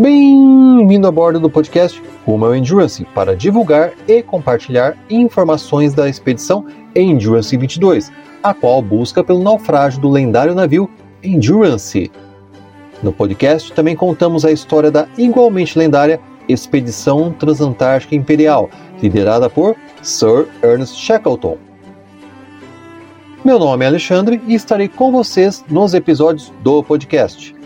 Bem-vindo a bordo do podcast Rumo ao Endurance para divulgar e compartilhar informações da expedição Endurance 22, a qual busca pelo naufrágio do lendário navio Endurance. No podcast também contamos a história da igualmente lendária Expedição Transantártica Imperial, liderada por Sir Ernest Shackleton. Meu nome é Alexandre e estarei com vocês nos episódios do podcast.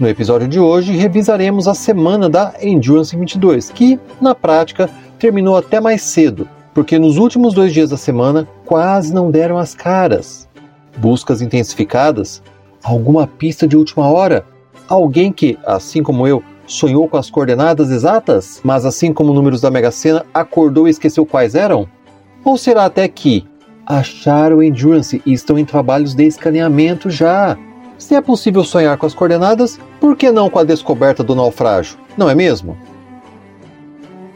No episódio de hoje, revisaremos a semana da Endurance 22, que, na prática, terminou até mais cedo, porque nos últimos dois dias da semana quase não deram as caras. Buscas intensificadas? Alguma pista de última hora? Alguém que, assim como eu, sonhou com as coordenadas exatas, mas assim como números da Mega Sena, acordou e esqueceu quais eram? Ou será até que acharam o Endurance e estão em trabalhos de escaneamento já? Se é possível sonhar com as coordenadas, por que não com a descoberta do naufrágio? Não é mesmo?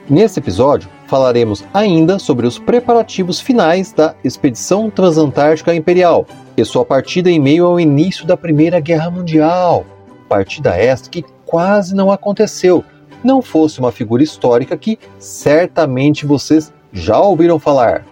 Nesse episódio, falaremos ainda sobre os preparativos finais da Expedição Transantártica Imperial e sua partida em meio ao início da Primeira Guerra Mundial. Partida esta que quase não aconteceu, não fosse uma figura histórica que certamente vocês já ouviram falar.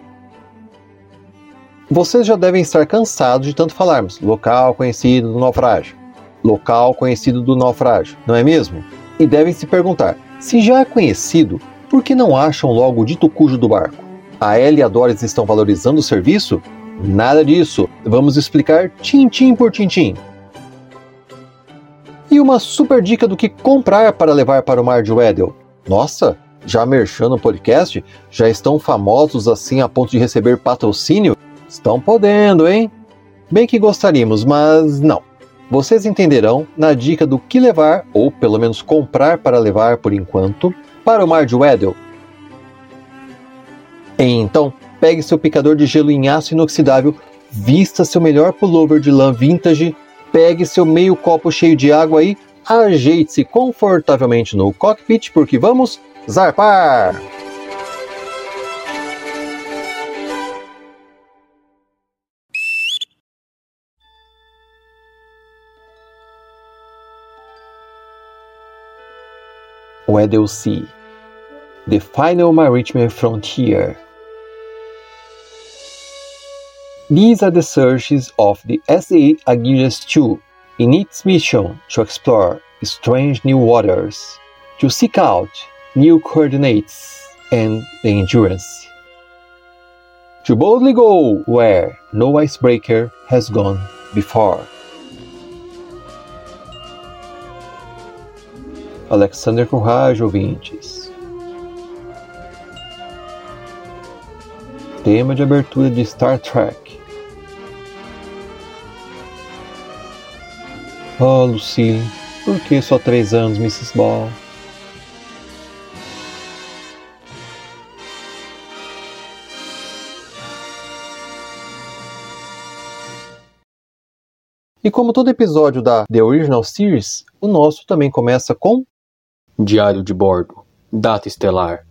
Vocês já devem estar cansados de tanto falarmos local conhecido do naufrágio, local conhecido do naufrágio, não é mesmo? E devem se perguntar: se já é conhecido, por que não acham logo o dito cujo do barco? A Ellie e a Doris estão valorizando o serviço? Nada disso. Vamos explicar tintim por tintim. E uma super dica do que comprar para levar para o mar de Weddell. Nossa, já merchando o podcast? Já estão famosos assim a ponto de receber patrocínio? Estão podendo, hein? Bem que gostaríamos, mas não. Vocês entenderão na dica do que levar, ou pelo menos comprar para levar por enquanto, para o Mar de Weddell. Então, pegue seu picador de gelo em aço inoxidável, vista seu melhor pullover de lã vintage, pegue seu meio copo cheio de água e ajeite-se confortavelmente no cockpit porque vamos zarpar! Weddell see the final maritime frontier. These are the searches of the SA Aguirres 2 in its mission to explore strange new waters, to seek out new coordinates and the endurance. To boldly go where no icebreaker has gone before. Alexander Courage, ouvintes. Tema de abertura de Star Trek. Oh, Lucille, por que só três anos, Mrs. Ball? E como todo episódio da The Original Series, o nosso também começa com Diário de bordo. Data estelar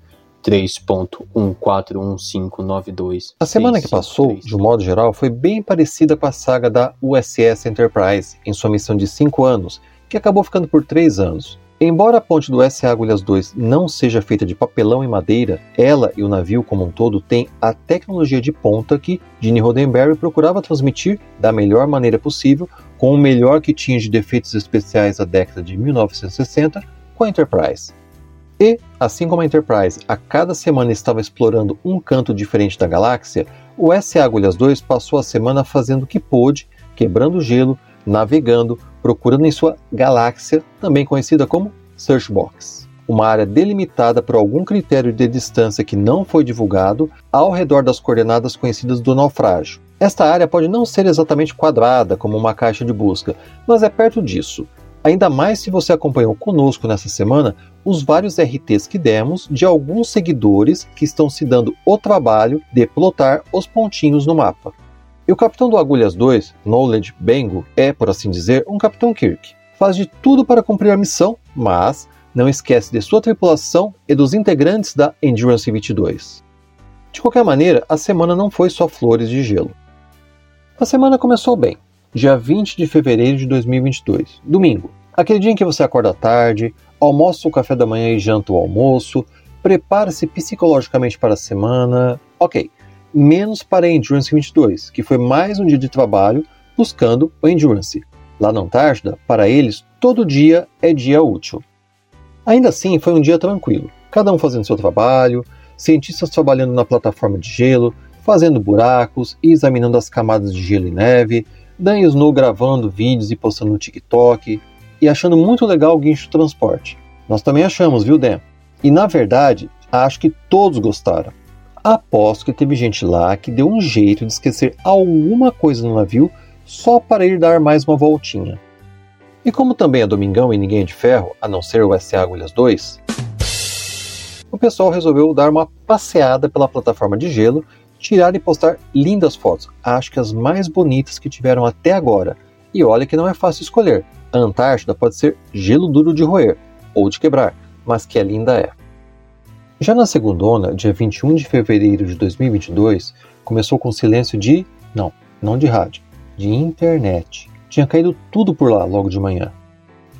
3.141592. A semana que passou, de um modo geral, foi bem parecida com a saga da USS Enterprise em sua missão de 5 anos, que acabou ficando por 3 anos. Embora a ponte do SA Agulhas 2 não seja feita de papelão e madeira, ela e o navio como um todo têm a tecnologia de ponta que Gene Roddenberry procurava transmitir da melhor maneira possível, com o melhor que tinha de defeitos especiais da década de 1960 com a Enterprise. E, assim como a Enterprise a cada semana estava explorando um canto diferente da galáxia, o SA Agulhas 2 passou a semana fazendo o que pôde, quebrando gelo, navegando, procurando em sua galáxia, também conhecida como Searchbox, uma área delimitada por algum critério de distância que não foi divulgado ao redor das coordenadas conhecidas do naufrágio. Esta área pode não ser exatamente quadrada como uma caixa de busca, mas é perto disso, Ainda mais se você acompanhou conosco nessa semana os vários RTs que demos de alguns seguidores que estão se dando o trabalho de plotar os pontinhos no mapa. E o capitão do Agulhas 2, Knowledge Bengo, é, por assim dizer, um capitão Kirk. Faz de tudo para cumprir a missão, mas não esquece de sua tripulação e dos integrantes da Endurance 22. De qualquer maneira, a semana não foi só flores de gelo. A semana começou bem dia 20 de fevereiro de 2022, domingo. Aquele dia em que você acorda tarde, almoça o café da manhã e janta o almoço, prepara-se psicologicamente para a semana. Ok, menos para Endurance 22, que foi mais um dia de trabalho buscando o Endurance. Lá na Antártida, para eles, todo dia é dia útil. Ainda assim, foi um dia tranquilo, cada um fazendo seu trabalho, cientistas trabalhando na plataforma de gelo, fazendo buracos e examinando as camadas de gelo e neve, Dan Snow gravando vídeos e postando no TikTok, e achando muito legal o guincho transporte. Nós também achamos, viu, Dan? E na verdade, acho que todos gostaram. Aposto que teve gente lá que deu um jeito de esquecer alguma coisa no navio só para ir dar mais uma voltinha. E como também é domingão e ninguém é de ferro, a não ser o SA Agulhas 2, o pessoal resolveu dar uma passeada pela plataforma de gelo, tirar e postar lindas fotos, acho que as mais bonitas que tiveram até agora. E olha que não é fácil escolher. A Antártida pode ser gelo duro de roer ou de quebrar, mas que é linda é. Já na segunda dia 21 de fevereiro de 2022, começou com silêncio de. não, não de rádio, de internet. Tinha caído tudo por lá logo de manhã.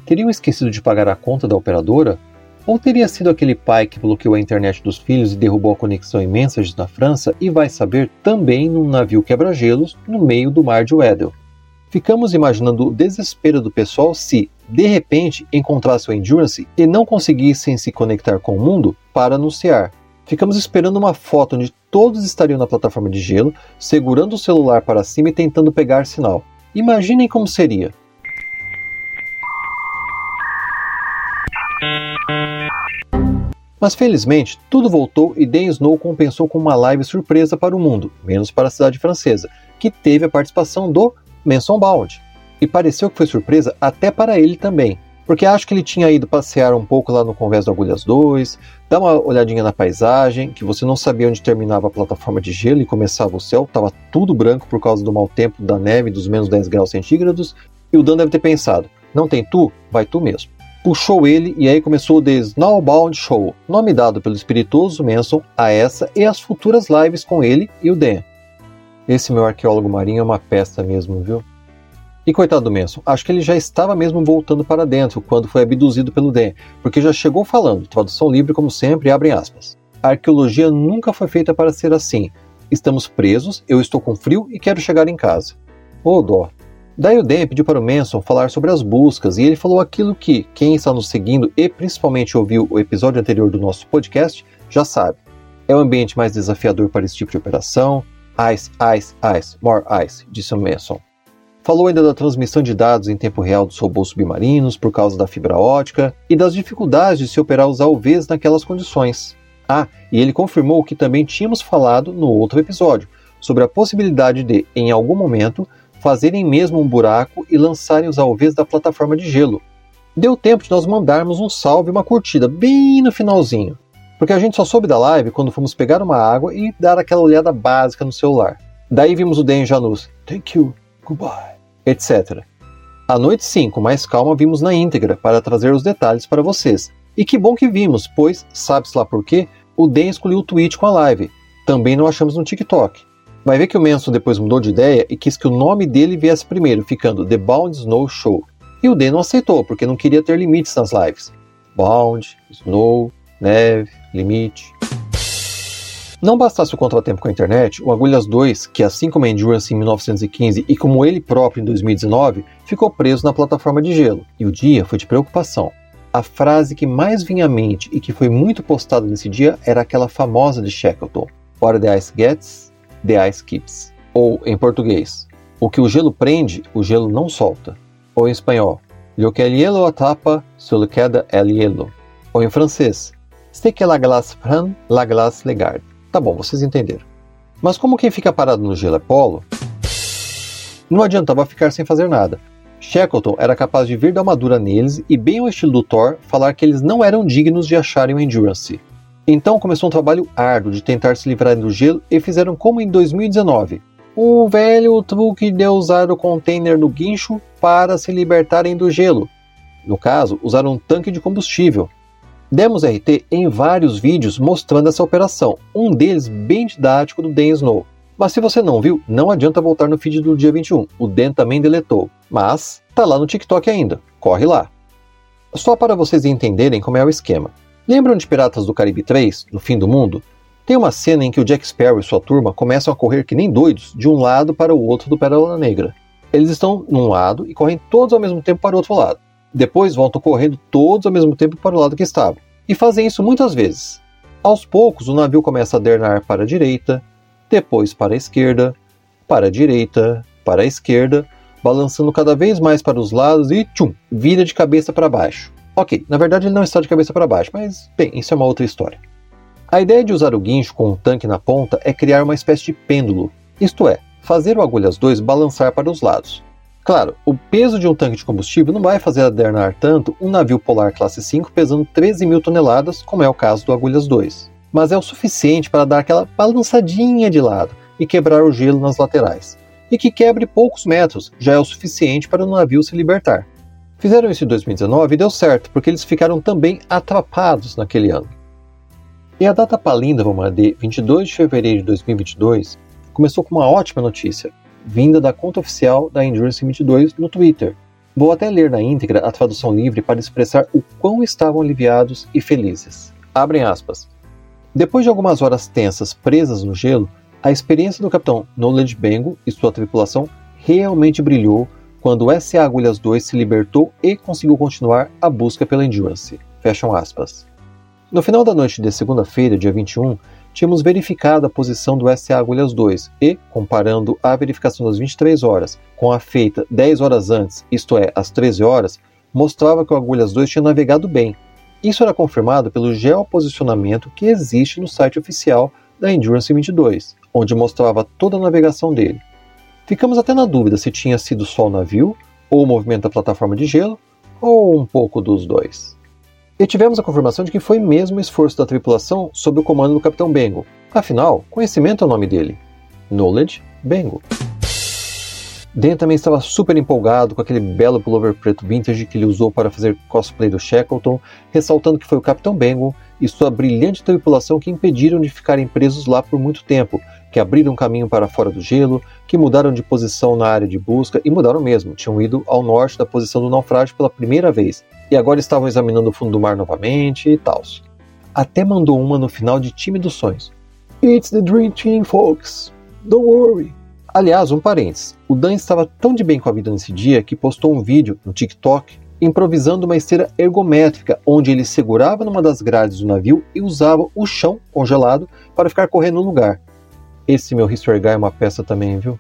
Teriam esquecido de pagar a conta da operadora? Ou teria sido aquele pai que bloqueou a internet dos filhos e derrubou a conexão em Mensages na França e vai saber também num navio quebra-gelos no meio do mar de Weddell? Ficamos imaginando o desespero do pessoal se, de repente, encontrasse o Endurance e não conseguissem se conectar com o mundo para anunciar. Ficamos esperando uma foto onde todos estariam na plataforma de gelo, segurando o celular para cima e tentando pegar sinal. Imaginem como seria. Mas felizmente, tudo voltou e Dan Snow compensou com uma live surpresa para o mundo, menos para a cidade francesa, que teve a participação do Manson Bound. E pareceu que foi surpresa até para ele também, porque acho que ele tinha ido passear um pouco lá no Convés do Agulhas 2, dar uma olhadinha na paisagem, que você não sabia onde terminava a plataforma de gelo e começava o céu, estava tudo branco por causa do mau tempo, da neve, dos menos 10 graus centígrados, e o Dan deve ter pensado, não tem tu? Vai tu mesmo. Puxou ele e aí começou o The Snowbound Show, nome dado pelo espirituoso Manson a essa e as futuras lives com ele e o Dan. Esse meu arqueólogo marinho é uma peça mesmo, viu? E coitado do Manson, acho que ele já estava mesmo voltando para dentro quando foi abduzido pelo Dan, porque já chegou falando, tradução livre como sempre, abrem aspas. A arqueologia nunca foi feita para ser assim. Estamos presos, eu estou com frio e quero chegar em casa. Ô oh, dó. Daí o Dan pediu para o Manson falar sobre as buscas e ele falou aquilo que quem está nos seguindo e principalmente ouviu o episódio anterior do nosso podcast já sabe. É o ambiente mais desafiador para esse tipo de operação, Ice, ice, ice, more ice, disse o Manson. Falou ainda da transmissão de dados em tempo real dos robôs submarinos por causa da fibra ótica e das dificuldades de se operar os AUVs naquelas condições. Ah, e ele confirmou o que também tínhamos falado no outro episódio, sobre a possibilidade de, em algum momento, fazerem mesmo um buraco e lançarem os AUVs da plataforma de gelo. Deu tempo de nós mandarmos um salve e uma curtida bem no finalzinho porque a gente só soube da live quando fomos pegar uma água e dar aquela olhada básica no celular. Daí vimos o Dan Janus, thank you, goodbye, etc. À noite sim, com mais calma, vimos na íntegra para trazer os detalhes para vocês. E que bom que vimos, pois, sabe-se lá por quê, o Dan escolheu o tweet com a live. Também não achamos no TikTok. Vai ver que o Manson depois mudou de ideia e quis que o nome dele viesse primeiro, ficando The Bound Snow Show. E o Dan não aceitou, porque não queria ter limites nas lives. Bound, Snow, neve, limite. Não bastasse o contratempo com a internet, o Agulhas 2, que assim como a Endurance em 1915 e como ele próprio em 2019, ficou preso na plataforma de gelo, e o dia foi de preocupação. A frase que mais vinha à mente e que foi muito postada nesse dia era aquela famosa de Shackleton: What the ice gets, the ice keeps. Ou, em português, o que o gelo prende, o gelo não solta. Ou em espanhol, Lo que el hielo atapa, se lo queda el hielo. Ou em francês, C'est que la glace prend, la glace le garde. Tá bom, vocês entenderam. Mas como quem fica parado no gelo é polo, não adiantava ficar sem fazer nada. Shackleton era capaz de vir dar uma neles e, bem ao estilo do Thor, falar que eles não eram dignos de acharem o Endurance. Então começou um trabalho árduo de tentar se livrarem do gelo e fizeram como em 2019. O velho truque de usar o container no guincho para se libertarem do gelo. No caso, usaram um tanque de combustível, Demos RT em vários vídeos mostrando essa operação, um deles bem didático do Dan Snow. Mas se você não viu, não adianta voltar no feed do dia 21, o Dan também deletou. Mas tá lá no TikTok ainda, corre lá. Só para vocês entenderem como é o esquema. Lembram de Piratas do Caribe 3, no fim do mundo? Tem uma cena em que o Jack Sparrow e sua turma começam a correr que nem doidos de um lado para o outro do Pérola Negra. Eles estão num lado e correm todos ao mesmo tempo para o outro lado. Depois voltam correndo todos ao mesmo tempo para o lado que estavam. E fazem isso muitas vezes. Aos poucos, o navio começa a dernar para a direita, depois para a esquerda, para a direita, para a esquerda, balançando cada vez mais para os lados e tchum, vira de cabeça para baixo. Ok, na verdade ele não está de cabeça para baixo, mas bem, isso é uma outra história. A ideia de usar o guincho com um tanque na ponta é criar uma espécie de pêndulo, isto é, fazer o Agulhas 2 balançar para os lados. Claro, o peso de um tanque de combustível não vai fazer adernar tanto um navio polar classe 5 pesando 13 mil toneladas, como é o caso do Agulhas 2, mas é o suficiente para dar aquela balançadinha de lado e quebrar o gelo nas laterais. E que quebre poucos metros já é o suficiente para o navio se libertar. Fizeram isso em 2019 e deu certo, porque eles ficaram também atrapados naquele ano. E a data palíndroma de 22 de fevereiro de 2022 começou com uma ótima notícia, vinda da conta oficial da Endurance 22 no Twitter. Vou até ler na íntegra a tradução livre para expressar o quão estavam aliviados e felizes. Abrem aspas. Depois de algumas horas tensas presas no gelo, a experiência do capitão Knowledge Bengo e sua tripulação realmente brilhou quando o SA Agulhas 2 se libertou e conseguiu continuar a busca pela Endurance. Fecham aspas. No final da noite de segunda-feira, dia 21, tínhamos verificado a posição do SA Agulhas 2 e, comparando a verificação das 23 horas com a feita 10 horas antes, isto é, às 13 horas, mostrava que o Agulhas 2 tinha navegado bem. Isso era confirmado pelo geoposicionamento que existe no site oficial da Endurance 22, onde mostrava toda a navegação dele. Ficamos até na dúvida se tinha sido só o navio, ou o movimento da plataforma de gelo, ou um pouco dos dois. E tivemos a confirmação de que foi mesmo o esforço da tripulação sob o comando do Capitão Bengo. Afinal, conhecimento é o nome dele. Knowledge Bengo. Dan também estava super empolgado com aquele belo pullover preto vintage que ele usou para fazer cosplay do Shackleton, ressaltando que foi o Capitão Bengo e sua brilhante tripulação que impediram de ficarem presos lá por muito tempo, que abriram caminho para fora do gelo, que mudaram de posição na área de busca e mudaram mesmo, tinham ido ao norte da posição do naufrágio pela primeira vez e agora estavam examinando o fundo do mar novamente e tal. Até mandou uma no final de Time dos Sonhos. It's the Dream Team, folks. Don't worry. Aliás, um parênteses. O Dan estava tão de bem com a vida nesse dia que postou um vídeo no TikTok improvisando uma esteira ergométrica, onde ele segurava numa das grades do navio e usava o chão congelado para ficar correndo no lugar. Esse meu History Guy é uma peça também, viu?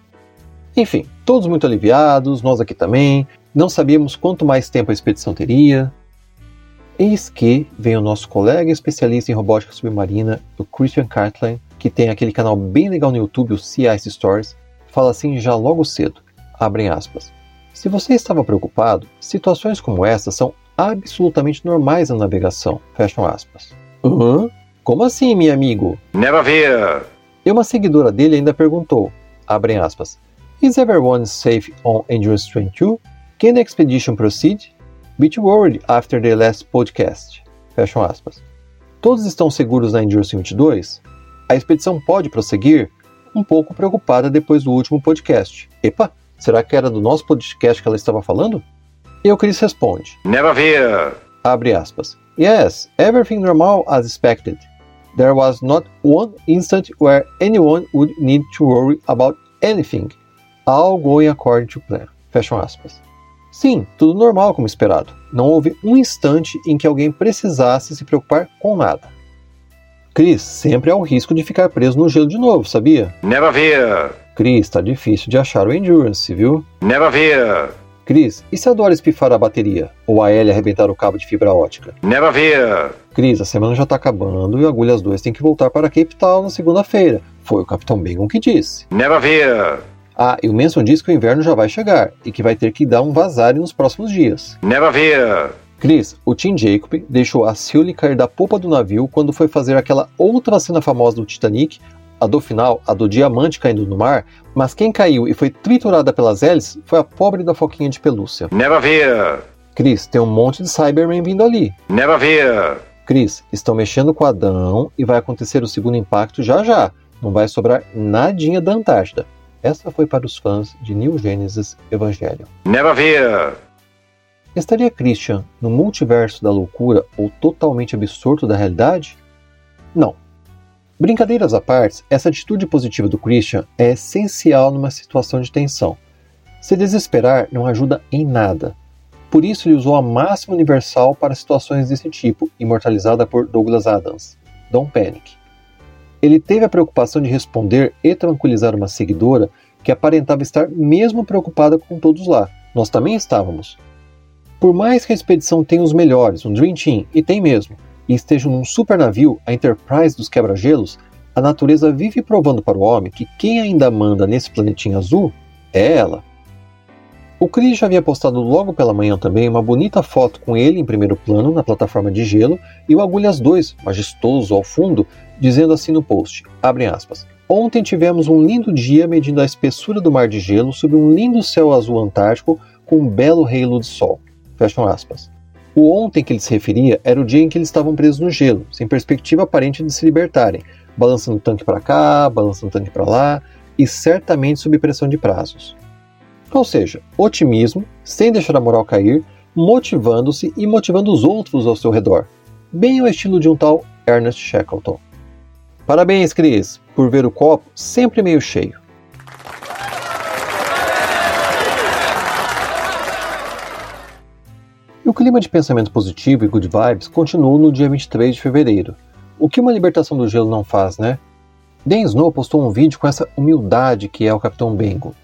Enfim, todos muito aliviados, nós aqui também. Não sabíamos quanto mais tempo a expedição teria. Eis que vem o nosso colega especialista em robótica submarina, o Christian Cartline, que tem aquele canal bem legal no YouTube, o Sea Ice Stories, fala assim já logo cedo, abrem aspas. Se você estava preocupado, situações como essa são absolutamente normais na navegação, fecham aspas. Hã? Como assim, meu amigo? Never fear! E uma seguidora dele ainda perguntou, abrem aspas, Is everyone safe on Endurance 22? Can the expedition proceed? Bit worried after the last podcast. Fecham aspas. Todos estão seguros na Endurance 22? A expedição pode prosseguir? Um pouco preocupada depois do último podcast. Epa, será que era do nosso podcast que ela estava falando? E o Chris responde. Never fear! Abre aspas. Yes, everything normal as expected. There was not one instant where anyone would need to worry about anything. All going according to plan. Fecham aspas. Sim, tudo normal como esperado. Não houve um instante em que alguém precisasse se preocupar com nada. Chris, sempre há o risco de ficar preso no gelo de novo, sabia? Never fear! Chris, tá difícil de achar o Endurance, viu? Never fear! Cris, e se a Dora espifar a bateria? Ou a Ellie arrebentar o cabo de fibra ótica? Never fear! Cris, a semana já tá acabando e o Agulhas 2 tem que voltar para Cape Town na segunda-feira. Foi o Capitão Bingham que disse. Never fear! Ah, e o Manson disse que o inverno já vai chegar e que vai ter que dar um vazare nos próximos dias. Never fear! Chris, o Tim Jacob deixou a Sully cair da popa do navio quando foi fazer aquela outra cena famosa do Titanic, a do final, a do diamante caindo no mar, mas quem caiu e foi triturada pelas hélices foi a pobre da foquinha de pelúcia. Never fear! Chris, tem um monte de Cybermen vindo ali. Never fear! Chris, estão mexendo com Adão e vai acontecer o segundo impacto já já. Não vai sobrar nadinha da Antártida. Essa foi para os fãs de New Genesis Evangelion. Never fear! Estaria Christian no multiverso da loucura ou totalmente absorto da realidade? Não. Brincadeiras à parte, essa atitude positiva do Christian é essencial numa situação de tensão. Se desesperar não ajuda em nada. Por isso ele usou a máxima universal para situações desse tipo, imortalizada por Douglas Adams. Don't panic. Ele teve a preocupação de responder e tranquilizar uma seguidora que aparentava estar mesmo preocupada com todos lá. Nós também estávamos. Por mais que a expedição tenha os melhores, um Dream Team, e tem mesmo, e estejam num super navio, a Enterprise dos quebra-gelos, a natureza vive provando para o homem que quem ainda manda nesse planetinho azul é ela. O Chris já havia postado logo pela manhã também uma bonita foto com ele em primeiro plano na plataforma de gelo e o Agulhas 2, majestoso ao fundo, dizendo assim no post, aspas, Ontem tivemos um lindo dia medindo a espessura do mar de gelo sob um lindo céu azul antártico com um belo halo de sol. Fecham aspas. O ontem que ele se referia era o dia em que eles estavam presos no gelo, sem perspectiva aparente de se libertarem, balançando o tanque para cá, balançando o tanque para lá e certamente sob pressão de prazos. Ou seja, otimismo, sem deixar a moral cair, motivando-se e motivando os outros ao seu redor, bem ao estilo de um tal Ernest Shackleton. Parabéns, Chris, por ver o copo sempre meio cheio. O clima de pensamento positivo e good vibes continuou no dia 23 de fevereiro. O que uma libertação do gelo não faz, né? Dan Snow postou um vídeo com essa humildade que é o Capitão Bengo.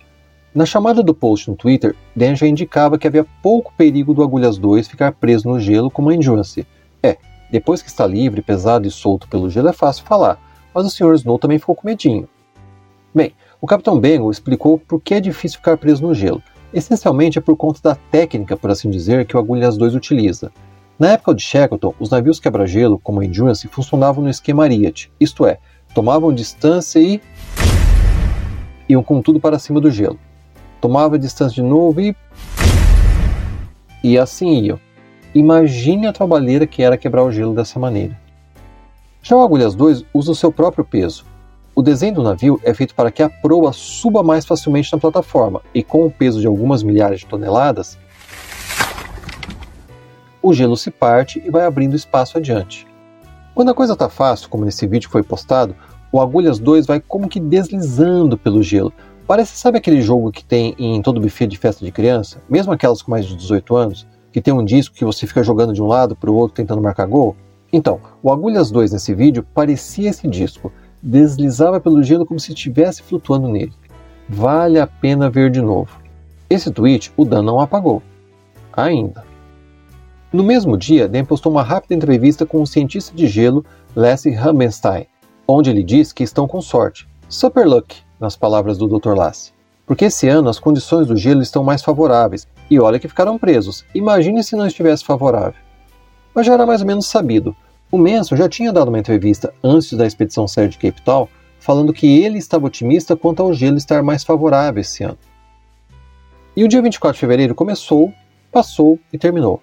Na chamada do post no Twitter, Dan já indicava que havia pouco perigo do Agulhas 2 ficar preso no gelo como a Endurance. É, depois que está livre, pesado e solto pelo gelo é fácil falar, mas o Sr. Snow também ficou com medinho. Bem, o Capitão Bengal explicou por que é difícil ficar preso no gelo. Essencialmente é por conta da técnica, por assim dizer, que o Agulhas 2 utiliza. Na época de Shackleton, os navios quebra-gelo, como a Endurance, funcionavam no esquema Ariat, isto é, tomavam distância e iam com tudo para cima do gelo tomava distância de novo e. E assim iam. Imagine a trabalheira que era quebrar o gelo dessa maneira. Já o Agulhas 2 usa o seu próprio peso. O desenho do navio é feito para que a proa suba mais facilmente na plataforma, e com o peso de algumas milhares de toneladas, o gelo se parte e vai abrindo espaço adiante. Quando a coisa está fácil, como nesse vídeo que foi postado, o Agulhas 2 vai como que deslizando pelo gelo, Parece, sabe aquele jogo que tem em todo buffet de festa de criança? Mesmo aquelas com mais de 18 anos, que tem um disco que você fica jogando de um lado para o outro tentando marcar gol? Então, o Agulhas 2 nesse vídeo parecia esse disco, deslizava pelo gelo como se estivesse flutuando nele. Vale a pena ver de novo. Esse tweet o Dan não apagou. Ainda. No mesmo dia, Dan postou uma rápida entrevista com o cientista de gelo Leslie Hammerstein, onde ele diz que estão com sorte. Super luck, nas palavras do Dr. Lassie. Porque esse ano as condições do gelo estão mais favoráveis, e olha que ficaram presos. Imagine se não estivesse favorável. Mas já era mais ou menos sabido. O Manson já tinha dado uma entrevista antes da expedição sair de Cape Town, falando que ele estava otimista quanto ao gelo estar mais favorável esse ano. E o dia 24 de fevereiro começou, passou e terminou.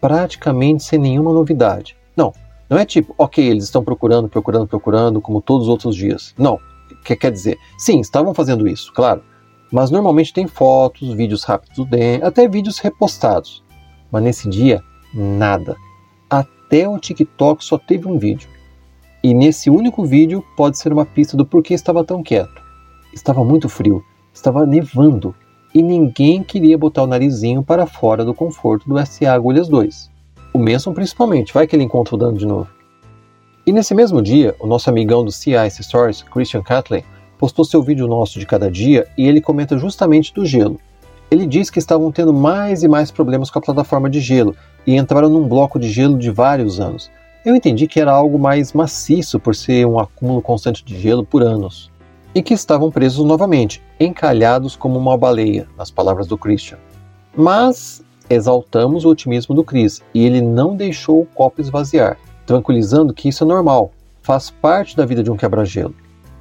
Praticamente sem nenhuma novidade. Não, não é tipo, ok, eles estão procurando, procurando, procurando, como todos os outros dias. Não, que quer dizer, sim, estavam fazendo isso, claro, mas normalmente tem fotos, vídeos rápidos do Dan, até vídeos repostados. Mas nesse dia, nada. Até o TikTok só teve um vídeo. E nesse único vídeo pode ser uma pista do porquê estava tão quieto. Estava muito frio, estava nevando, e ninguém queria botar o narizinho para fora do conforto do SA Agulhas 2. O Manson principalmente, vai que ele encontra o dano de novo. E nesse mesmo dia, o nosso amigão do CIC Stories, Christian Catley, postou seu vídeo nosso de cada dia e ele comenta justamente do gelo. Ele diz que estavam tendo mais e mais problemas com a plataforma de gelo e entraram num bloco de gelo de vários anos. Eu entendi que era algo mais maciço por ser um acúmulo constante de gelo por anos. E que estavam presos novamente, encalhados como uma baleia, nas palavras do Christian. Mas exaltamos o otimismo do Chris e ele não deixou o copo esvaziar tranquilizando que isso é normal, faz parte da vida de um quebra-gelo.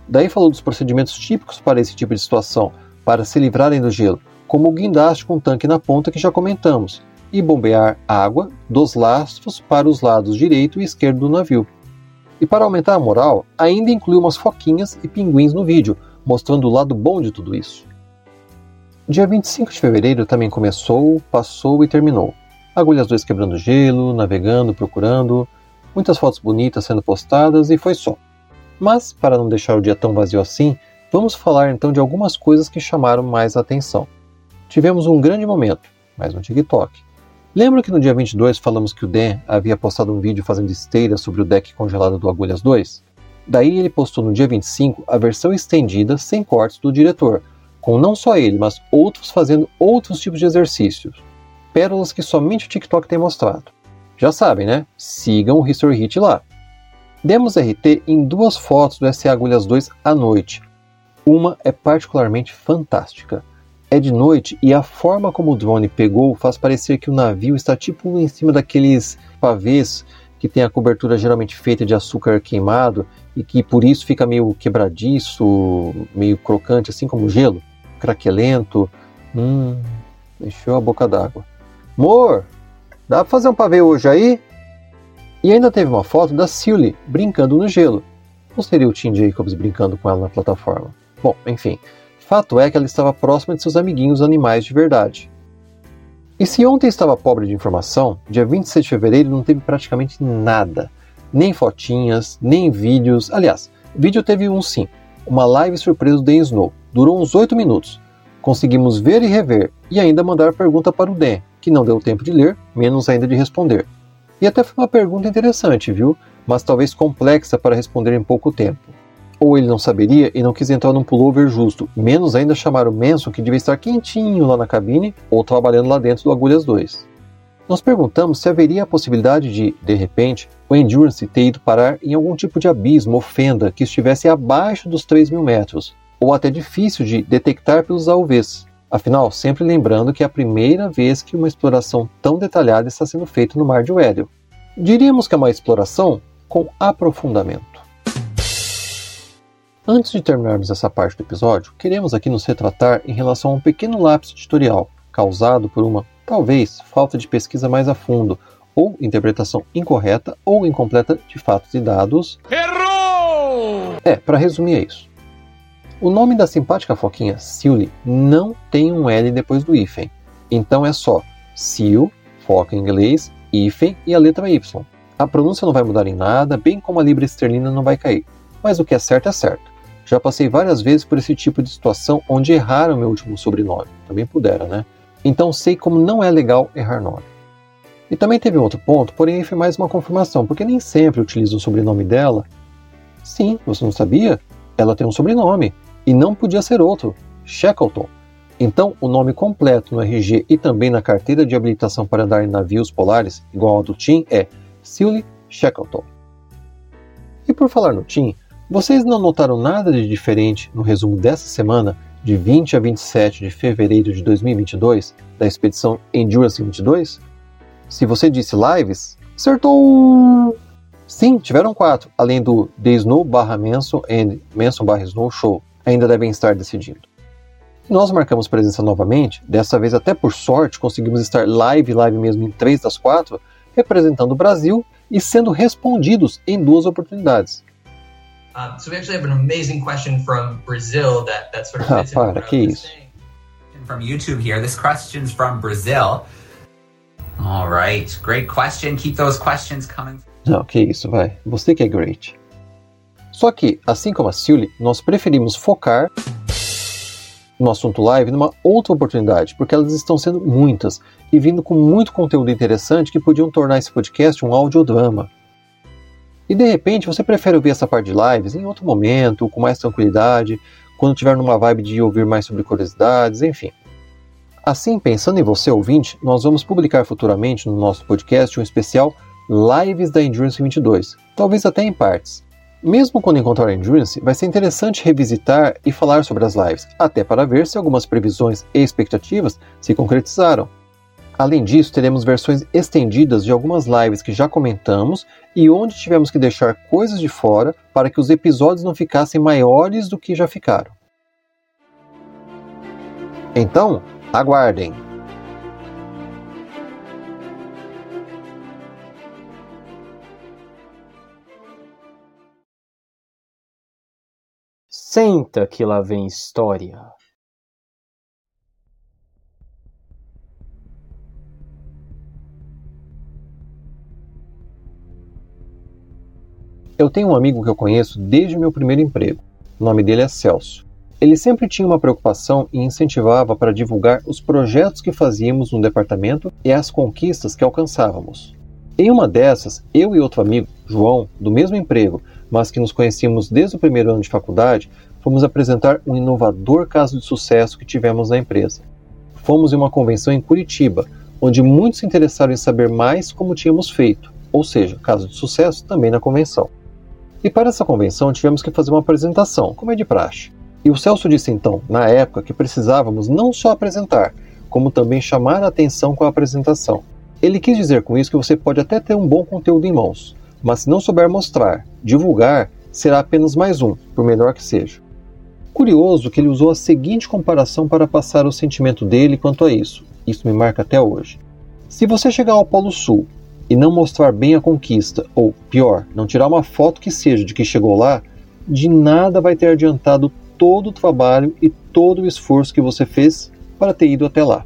Daí falou dos procedimentos típicos para esse tipo de situação, para se livrarem do gelo, como o guindaste com um tanque na ponta que já comentamos, e bombear água dos lastros para os lados direito e esquerdo do navio. E para aumentar a moral, ainda inclui umas foquinhas e pinguins no vídeo, mostrando o lado bom de tudo isso. Dia 25 de fevereiro também começou, passou e terminou. Agulhas 2 quebrando gelo, navegando, procurando, muitas fotos bonitas sendo postadas e foi só. Mas, para não deixar o dia tão vazio assim, vamos falar então de algumas coisas que chamaram mais atenção. Tivemos um grande momento, mais um TikTok. Lembra que no dia 22 falamos que o Dan havia postado um vídeo fazendo esteira sobre o deck congelado do Agulhas 2? Daí ele postou no dia 25 a versão estendida sem cortes do diretor, com não só ele, mas outros fazendo outros tipos de exercícios. Pérolas que somente o TikTok tem mostrado. Já sabem, né? Sigam o History Hit lá. Demos RT em duas fotos do SA Agulhas 2 à noite. Uma é particularmente fantástica. É de noite e a forma como o drone pegou faz parecer que o navio está tipo em cima daqueles pavês que tem a cobertura geralmente feita de açúcar queimado e que por isso fica meio quebradiço, meio crocante, assim como gelo, craquelento. Hum, encheu a boca d'água. Mor, dá pra fazer um pavê hoje aí? E ainda teve uma foto da Silly brincando no gelo. Ou seria o Tim Jacobs brincando com ela na plataforma? Bom, enfim. Fato é que ela estava próxima de seus amiguinhos animais de verdade. E se ontem estava pobre de informação, dia 26 de fevereiro não teve praticamente nada. Nem fotinhas, nem vídeos. Aliás, vídeo teve um sim. Uma live surpresa do Dan Snow. Durou uns 8 minutos. Conseguimos ver e rever, e ainda mandar pergunta para o Dan, que não deu tempo de ler, menos ainda de responder. E até foi uma pergunta interessante, viu? Mas talvez complexa para responder em pouco tempo. Ou ele não saberia e não quis entrar num pullover justo, menos ainda chamar o Manson que devia estar quentinho lá na cabine ou trabalhando lá dentro do Agulhas 2. Nós perguntamos se haveria a possibilidade de, de repente, o Endurance ter ido parar em algum tipo de abismo ou fenda que estivesse abaixo dos 3 mil metros, ou até difícil de detectar pelos AUVs. Afinal, sempre lembrando que é a primeira vez que uma exploração tão detalhada está sendo feita no Mar de Weddell. Diríamos que é uma exploração com aprofundamento. Antes de terminarmos essa parte do episódio, queremos aqui nos retratar em relação a um pequeno lapso editorial causado por uma, talvez, falta de pesquisa mais a fundo, ou interpretação incorreta ou incompleta de fatos e dados. Errou! É, para resumir é isso. O nome da simpática foquinha Silly não tem um L depois do hífen, então é só Sil, foca em inglês, hífen e a letra Y. A pronúncia não vai mudar em nada, bem como a libra esterlina não vai cair. Mas o que é certo é certo. Já passei várias vezes por esse tipo de situação onde erraram meu último sobrenome. Também puderam, né? Então sei como não é legal errar nome. E também teve outro ponto, porém foi mais uma confirmação, porque nem sempre utilizo o sobrenome dela. Sim, você não sabia? Ela tem um sobrenome, e não podia ser outro, Shackleton. Então, o nome completo no RG e também na carteira de habilitação para andar em navios polares, igual ao do Tim, é Silly Shackleton. E por falar no Tim, vocês não notaram nada de diferente no resumo dessa semana, de 20 a 27 de fevereiro de 2022, da expedição Endurance 22? Se você disse lives, acertou! Sim, tiveram quatro, além do The Snow barra Manson e Manson barra Snow Show, ainda devem estar decidindo. E nós marcamos presença novamente, dessa vez até por sorte conseguimos estar live, live mesmo em três das quatro, representando o Brasil e sendo respondidos em duas oportunidades. Um, so we actually have an amazing question from Brazil that, that sort of Ah, fits what para, que isso. from YouTube here. This question's from Brazil. All right, great question. Keep those questions coming. Não, que isso, vai. Você que é great. Só que, assim como a Silly, nós preferimos focar no assunto live numa outra oportunidade, porque elas estão sendo muitas e vindo com muito conteúdo interessante que podiam tornar esse podcast um audiodrama. E de repente você prefere ouvir essa parte de lives em outro momento, com mais tranquilidade, quando tiver numa vibe de ouvir mais sobre curiosidades, enfim. Assim, pensando em você ouvinte, nós vamos publicar futuramente no nosso podcast um especial Lives da Endurance 22, talvez até em partes. Mesmo quando encontrar a Endurance, vai ser interessante revisitar e falar sobre as lives, até para ver se algumas previsões e expectativas se concretizaram. Além disso, teremos versões estendidas de algumas lives que já comentamos e onde tivemos que deixar coisas de fora para que os episódios não ficassem maiores do que já ficaram. Então, aguardem! Senta que lá vem história. Eu tenho um amigo que eu conheço desde meu primeiro emprego. O nome dele é Celso. Ele sempre tinha uma preocupação e incentivava para divulgar os projetos que fazíamos no departamento e as conquistas que alcançávamos. Em uma dessas, eu e outro amigo, João, do mesmo emprego, mas que nos conhecíamos desde o primeiro ano de faculdade, fomos apresentar um inovador caso de sucesso que tivemos na empresa. Fomos em uma convenção em Curitiba, onde muitos se interessaram em saber mais como tínhamos feito, ou seja, caso de sucesso também na convenção. E para essa convenção tivemos que fazer uma apresentação, como é de praxe. E o Celso disse então, na época, que precisávamos não só apresentar, como também chamar a atenção com a apresentação. Ele quis dizer com isso que você pode até ter um bom conteúdo em mãos, mas se não souber mostrar, divulgar, será apenas mais um, por menor que seja. Curioso que ele usou a seguinte comparação para passar o sentimento dele quanto a isso. Isso me marca até hoje. Se você chegar ao Polo Sul e não mostrar bem a conquista, ou pior, não tirar uma foto que seja de que chegou lá, de nada vai ter adiantado todo o trabalho e todo o esforço que você fez para ter ido até lá.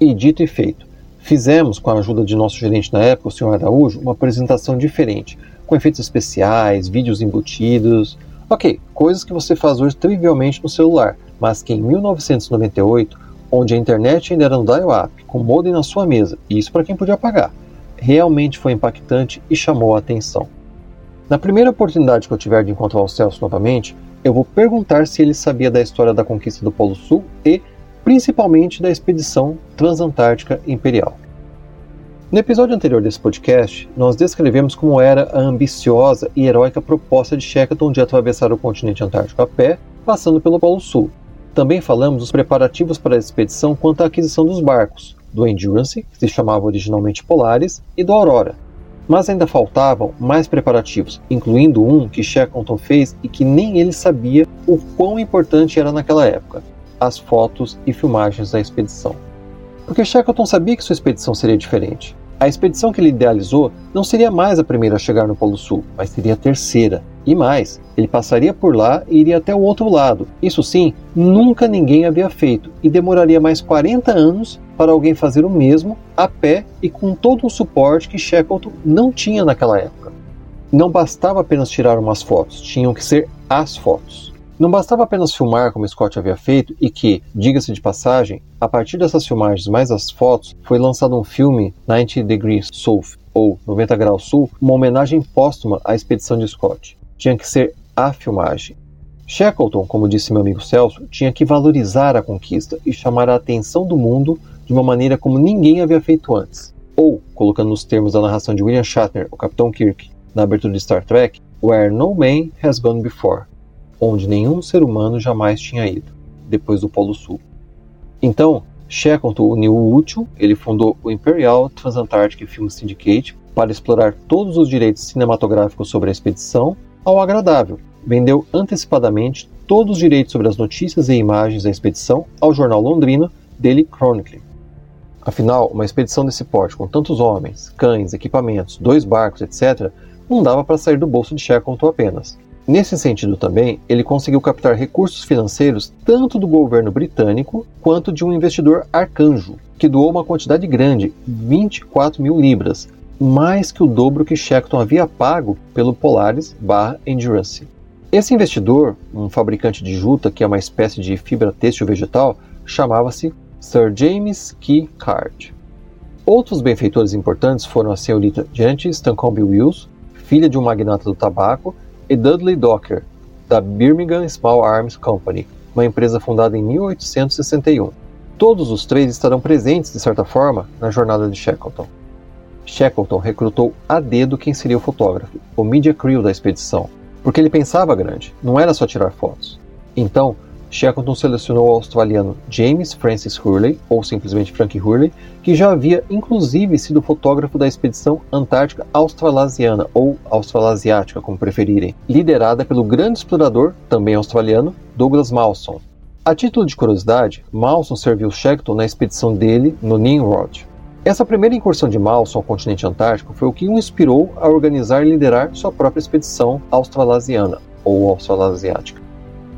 E dito e feito, fizemos, com a ajuda de nosso gerente na época, o Sr. Araújo, uma apresentação diferente, com efeitos especiais, vídeos embutidos. Ok, coisas que você faz hoje trivialmente no celular, mas que em 1998, onde a internet ainda era no dial-up, com modem na sua mesa, isso para quem podia pagar, realmente foi impactante e chamou a atenção. Na primeira oportunidade que eu tiver de encontrar o Celso novamente, eu vou perguntar se ele sabia da história da conquista do Polo Sul e, principalmente, da expedição transantártica imperial. No episódio anterior desse podcast, nós descrevemos como era a ambiciosa e heróica proposta de Shackleton de atravessar o continente antártico a pé, passando pelo Polo Sul. Também falamos dos preparativos para a expedição quanto à aquisição dos barcos, do Endurance, que se chamava originalmente Polaris, e do Aurora, mas ainda faltavam mais preparativos, incluindo um que Shackleton fez e que nem ele sabia o quão importante era naquela época: as fotos e filmagens da expedição. Porque Shackleton sabia que sua expedição seria diferente. A expedição que ele idealizou não seria mais a primeira a chegar no Polo Sul, mas seria a terceira. E mais, ele passaria por lá e iria até o outro lado. Isso sim, nunca ninguém havia feito e demoraria mais 40 anos para alguém fazer o mesmo a pé e com todo o suporte que Shackleton não tinha naquela época. Não bastava apenas tirar umas fotos, tinham que ser as fotos. Não bastava apenas filmar como Scott havia feito e que, diga-se de passagem, a partir dessas filmagens mais as fotos, foi lançado um filme 90 Degrees South, ou 90 Graus Sul, uma homenagem póstuma à expedição de Scott. Tinha que ser a filmagem. Shackleton, como disse meu amigo Celso, tinha que valorizar a conquista e chamar a atenção do mundo de uma maneira como ninguém havia feito antes. Ou, colocando nos termos da narração de William Shatner, o Capitão Kirk, na abertura de Star Trek, Where No Man Has Gone Before, onde nenhum ser humano jamais tinha ido, depois do Polo Sul. Então, Shackleton uniu o útil, ele fundou o Imperial Transantarctic Film Syndicate para explorar todos os direitos cinematográficos sobre a expedição, ao agradável. Vendeu antecipadamente todos os direitos sobre as notícias e imagens da expedição ao jornal londrino Daily Chronicle. Afinal, uma expedição desse porte com tantos homens, cães, equipamentos, dois barcos, etc., não dava para sair do bolso de Shackleton apenas. Nesse sentido também, ele conseguiu captar recursos financeiros tanto do governo britânico quanto de um investidor arcanjo, que doou uma quantidade grande, 24 mil libras, mais que o dobro que Shackleton havia pago pelo Polaris Endurance. Esse investidor, um fabricante de juta que é uma espécie de fibra têxtil vegetal, chamava-se Sir James Key Card. Outros benfeitores importantes foram a senhorita Janet Stancombe Wills, filha de um magnata do tabaco, e Dudley Docker, da Birmingham Small Arms Company, uma empresa fundada em 1861. Todos os três estarão presentes, de certa forma, na jornada de Shackleton. Shackleton recrutou a dedo quem seria o fotógrafo, o media crew da expedição, porque ele pensava grande, não era só tirar fotos. Então, Shackleton selecionou o australiano James Francis Hurley, ou simplesmente Frank Hurley, que já havia inclusive sido fotógrafo da expedição Antártica Australasiana, ou Australasiática, como preferirem, liderada pelo grande explorador, também australiano, Douglas Mawson. A título de curiosidade, Mawson serviu Shackleton na expedição dele no Nimrod. Essa primeira incursão de Mawson ao continente antártico foi o que o inspirou a organizar e liderar sua própria expedição australasiana, ou australasiática.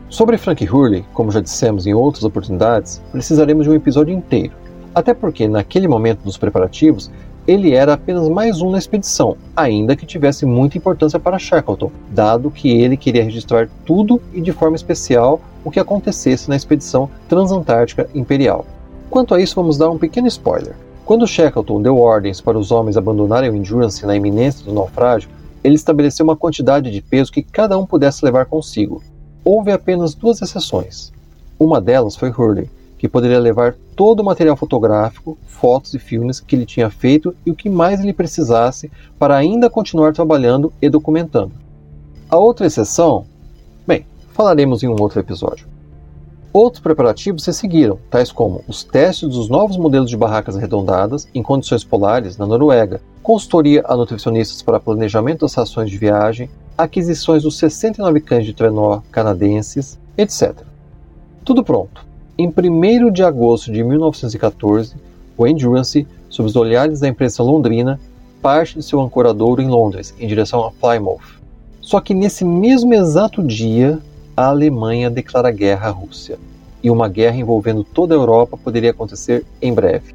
Sobre Frank Hurley, como já dissemos em outras oportunidades, precisaremos de um episódio inteiro, até porque naquele momento dos preparativos ele era apenas mais um na expedição, ainda que tivesse muita importância para Shackleton, dado que ele queria registrar tudo e de forma especial o que acontecesse na expedição transantártica imperial. Quanto a isso, vamos dar um pequeno spoiler. Quando Shackleton deu ordens para os homens abandonarem o Endurance na iminência do naufrágio, ele estabeleceu uma quantidade de peso que cada um pudesse levar consigo. Houve apenas duas exceções. Uma delas foi Hurley, que poderia levar todo o material fotográfico, fotos e filmes que ele tinha feito e o que mais ele precisasse para ainda continuar trabalhando e documentando. A outra exceção, bem, falaremos em um outro episódio. Outros preparativos se seguiram, tais como os testes dos novos modelos de barracas arredondadas em condições polares na Noruega, consultoria a nutricionistas para planejamento das rações de viagem, aquisições dos 69 cães de trenó canadenses, etc. Tudo pronto. Em 1 de agosto de 1914, o Endurance, sob os olhares da imprensa londrina, parte de seu ancoradouro em Londres, em direção a Plymouth. Só que nesse mesmo exato dia, a Alemanha declara guerra à Rússia, e uma guerra envolvendo toda a Europa poderia acontecer em breve.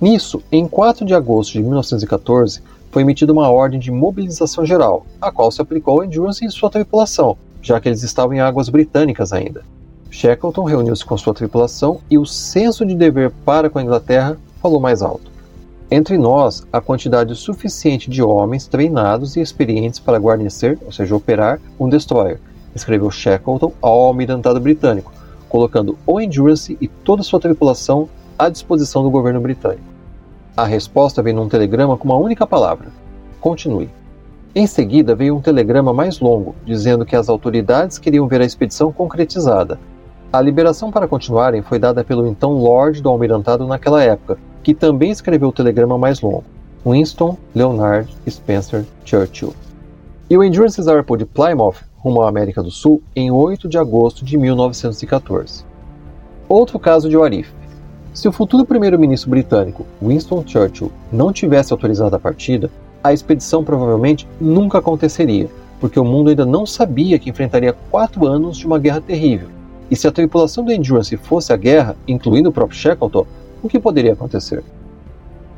Nisso, em 4 de agosto de 1914, foi emitida uma ordem de mobilização geral, a qual se aplicou ao Endurance e sua tripulação, já que eles estavam em águas britânicas ainda. Shackleton reuniu-se com sua tripulação e o senso de dever para com a Inglaterra falou mais alto. Entre nós, há quantidade suficiente de homens treinados e experientes para guarnecer, ou seja, operar, um destroyer, escreveu Shackleton ao almirantado britânico, colocando o Endurance e toda sua tripulação à disposição do governo britânico. A resposta veio num telegrama com uma única palavra: continue. Em seguida veio um telegrama mais longo, dizendo que as autoridades queriam ver a expedição concretizada. A liberação para continuarem foi dada pelo então Lord do Almirantado naquela época, que também escreveu o telegrama mais longo: Winston Leonard Spencer Churchill. E o Endurance zarpou de Plymouth rumo à América do Sul em 8 de agosto de 1914. Outro caso de Warif. Se o futuro primeiro-ministro britânico, Winston Churchill, não tivesse autorizado a partida, a expedição provavelmente nunca aconteceria, porque o mundo ainda não sabia que enfrentaria quatro anos de uma guerra terrível. E se a tripulação do Endurance fosse a guerra, incluindo o próprio Shackleton, o que poderia acontecer?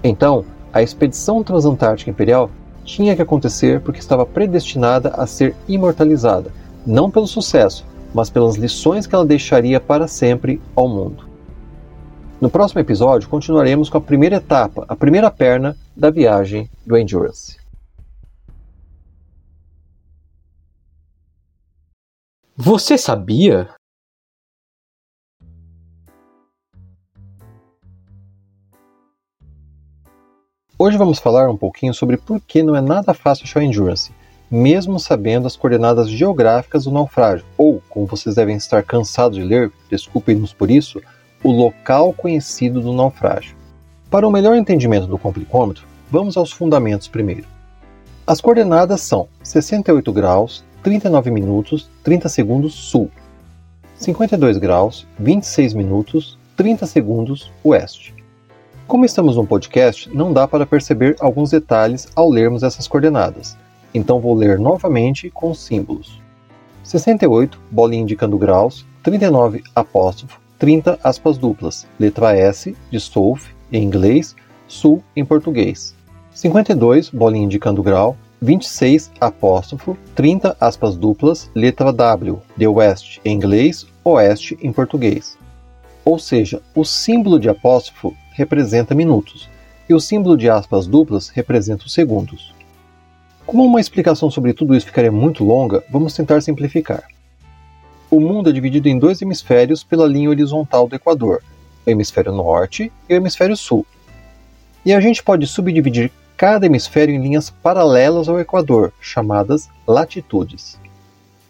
Então, a expedição transantártica imperial tinha que acontecer porque estava predestinada a ser imortalizada, não pelo sucesso, mas pelas lições que ela deixaria para sempre ao mundo. No próximo episódio, continuaremos com a primeira etapa, a primeira perna da viagem do Endurance. Você sabia? Hoje vamos falar um pouquinho sobre por que não é nada fácil achar Endurance, mesmo sabendo as coordenadas geográficas do naufrágio, ou, como vocês devem estar cansados de ler, desculpem-nos por isso, o local conhecido do naufrágio. Para um melhor entendimento do complicômetro, vamos aos fundamentos primeiro. As coordenadas são 68 graus, 39 minutos, 30 segundos sul, 52 graus, 26 minutos, 30 segundos oeste. Como estamos num podcast, não dá para perceber alguns detalhes ao lermos essas coordenadas, então vou ler novamente com os símbolos. 68, bolinha indicando graus, 39, apóstrofo, 30 aspas duplas, letra S de South em inglês, Sul em português. 52, bolinha indicando grau, 26, apóstrofo, 30 aspas duplas, letra W de West em inglês, Oeste em português. Ou seja, o símbolo de apóstrofo representa minutos, e o símbolo de aspas duplas representa os segundos. Como uma explicação sobre tudo isso ficaria muito longa, vamos tentar simplificar. O mundo é dividido em dois hemisférios pela linha horizontal do Equador, o hemisfério norte e o hemisfério sul. E a gente pode subdividir cada hemisfério em linhas paralelas ao Equador, chamadas latitudes.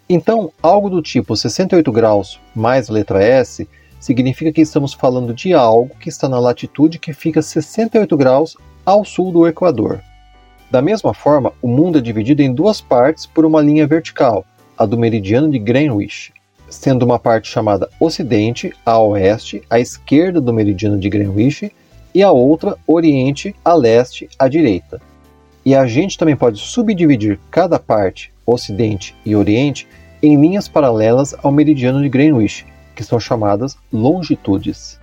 Então, algo do tipo 68 graus mais letra S significa que estamos falando de algo que está na latitude que fica 68 graus ao sul do Equador. Da mesma forma, o mundo é dividido em duas partes por uma linha vertical, a do meridiano de Greenwich, sendo uma parte chamada Ocidente a oeste, à esquerda do meridiano de Greenwich, e a outra Oriente a leste à direita. E a gente também pode subdividir cada parte, Ocidente e Oriente, em linhas paralelas ao meridiano de Greenwich, que são chamadas longitudes.